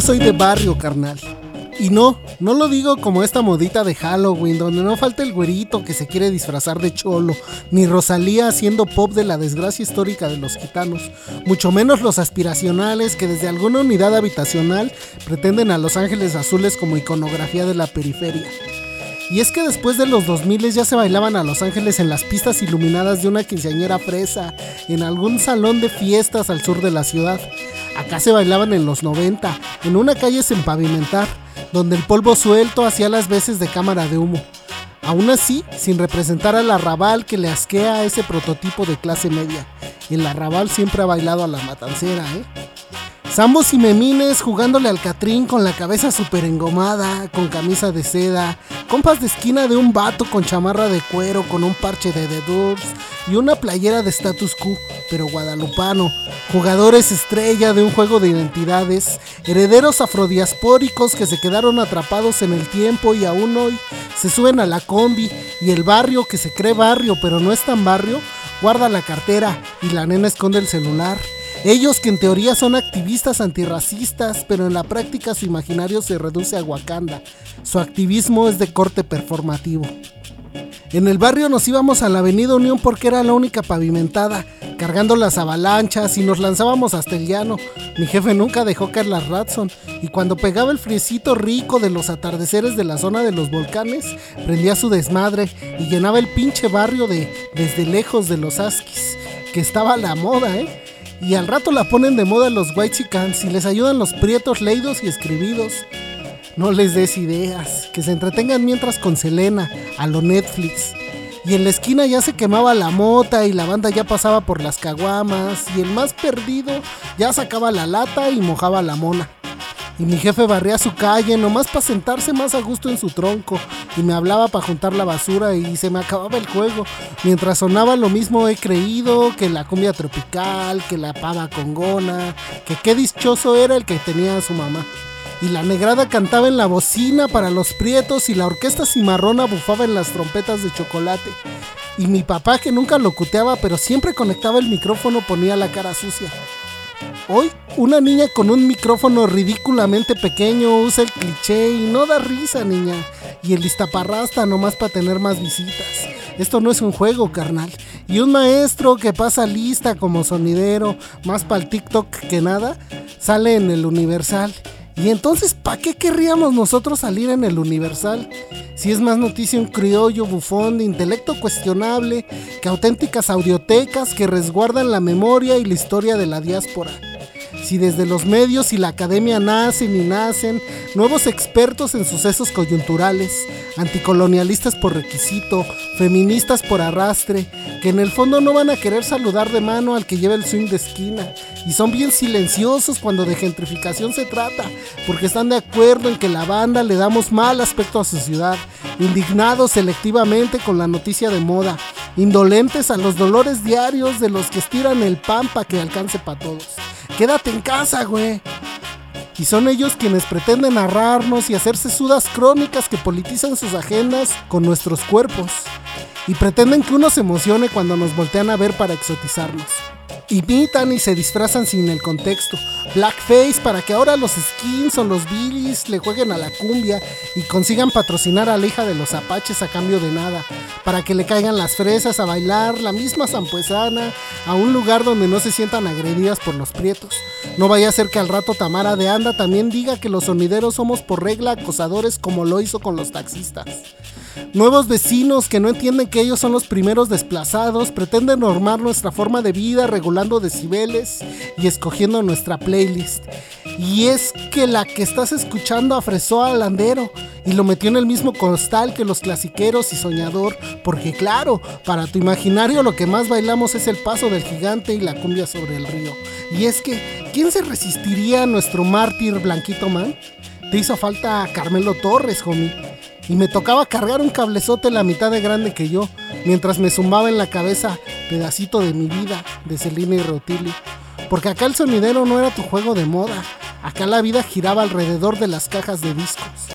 Yo soy de barrio, carnal. Y no, no lo digo como esta modita de Halloween, donde no falta el güerito que se quiere disfrazar de cholo, ni Rosalía haciendo pop de la desgracia histórica de los gitanos, mucho menos los aspiracionales que desde alguna unidad habitacional pretenden a Los Ángeles Azules como iconografía de la periferia. Y es que después de los 2000 ya se bailaban a Los Ángeles en las pistas iluminadas de una quinceañera fresa, en algún salón de fiestas al sur de la ciudad. Acá se bailaban en los 90, en una calle sin pavimentar, donde el polvo suelto hacía las veces de cámara de humo. Aún así, sin representar al arrabal que le asquea a ese prototipo de clase media. El arrabal siempre ha bailado a la matancera, ¿eh? Zambos y memines jugándole al Catrín con la cabeza súper engomada, con camisa de seda, compas de esquina de un vato con chamarra de cuero, con un parche de The Doors y una playera de status quo, pero guadalupano, jugadores estrella de un juego de identidades, herederos afrodiaspóricos que se quedaron atrapados en el tiempo y aún hoy se suben a la combi y el barrio que se cree barrio pero no es tan barrio, guarda la cartera y la nena esconde el celular. Ellos que en teoría son activistas antirracistas, pero en la práctica su imaginario se reduce a Wakanda. Su activismo es de corte performativo. En el barrio nos íbamos a la Avenida Unión porque era la única pavimentada, cargando las avalanchas y nos lanzábamos hasta el llano. Mi jefe nunca dejó caer las Ratson y cuando pegaba el friecito rico de los atardeceres de la zona de los volcanes, prendía su desmadre y llenaba el pinche barrio de desde lejos de los Askis, que estaba a la moda, ¿eh? Y al rato la ponen de moda los white chicans y les ayudan los prietos leídos y escribidos. No les des ideas, que se entretengan mientras con Selena, a lo Netflix. Y en la esquina ya se quemaba la mota y la banda ya pasaba por las caguamas y el más perdido ya sacaba la lata y mojaba la mona. Y mi jefe barría su calle nomás para sentarse más a gusto en su tronco y me hablaba para juntar la basura y se me acababa el juego. Mientras sonaba lo mismo he creído que la cumbia tropical, que la pava congona, que qué dichoso era el que tenía a su mamá. Y la negrada cantaba en la bocina para los prietos y la orquesta cimarrona bufaba en las trompetas de chocolate. Y mi papá que nunca locuteaba pero siempre conectaba el micrófono ponía la cara sucia. Hoy, una niña con un micrófono ridículamente pequeño usa el cliché y no da risa, niña. Y el listaparrasta nomás para tener más visitas. Esto no es un juego, carnal. Y un maestro que pasa lista como sonidero, más para el TikTok que nada, sale en el Universal. Y entonces, ¿para qué querríamos nosotros salir en el Universal? Si es más noticia un criollo bufón de intelecto cuestionable que auténticas audiotecas que resguardan la memoria y la historia de la diáspora. Si desde los medios y la academia nacen y nacen nuevos expertos en sucesos coyunturales, anticolonialistas por requisito, feministas por arrastre, que en el fondo no van a querer saludar de mano al que lleva el swing de esquina, y son bien silenciosos cuando de gentrificación se trata, porque están de acuerdo en que la banda le damos mal aspecto a su ciudad, indignados selectivamente con la noticia de moda, indolentes a los dolores diarios de los que estiran el pan para que alcance para todos. Quédate en casa, güey. Y son ellos quienes pretenden narrarnos y hacerse sudas crónicas que politizan sus agendas con nuestros cuerpos. Y pretenden que uno se emocione cuando nos voltean a ver para exotizarnos. Imitan y se disfrazan sin el contexto. Blackface para que ahora los skins o los billies le jueguen a la cumbia y consigan patrocinar a la hija de los apaches a cambio de nada. Para que le caigan las fresas a bailar la misma zampuesana a un lugar donde no se sientan agredidas por los prietos. No vaya a ser que al rato Tamara de Anda también diga que los sonideros somos por regla acosadores como lo hizo con los taxistas. Nuevos vecinos que no entienden que ellos son los primeros desplazados pretenden normar nuestra forma de vida regulando decibeles y escogiendo nuestra playlist. Y es que la que estás escuchando afresó al andero y lo metió en el mismo costal que los clasiqueros y soñador, porque claro, para tu imaginario lo que más bailamos es el paso del gigante y la cumbia sobre el río. Y es que, ¿quién se resistiría a nuestro mártir Blanquito Man? Te hizo falta Carmelo Torres, homie. Y me tocaba cargar un cablezote la mitad de grande que yo, mientras me zumbaba en la cabeza pedacito de mi vida de Celina y Rotilio. Porque acá el sonidero no era tu juego de moda, acá la vida giraba alrededor de las cajas de discos.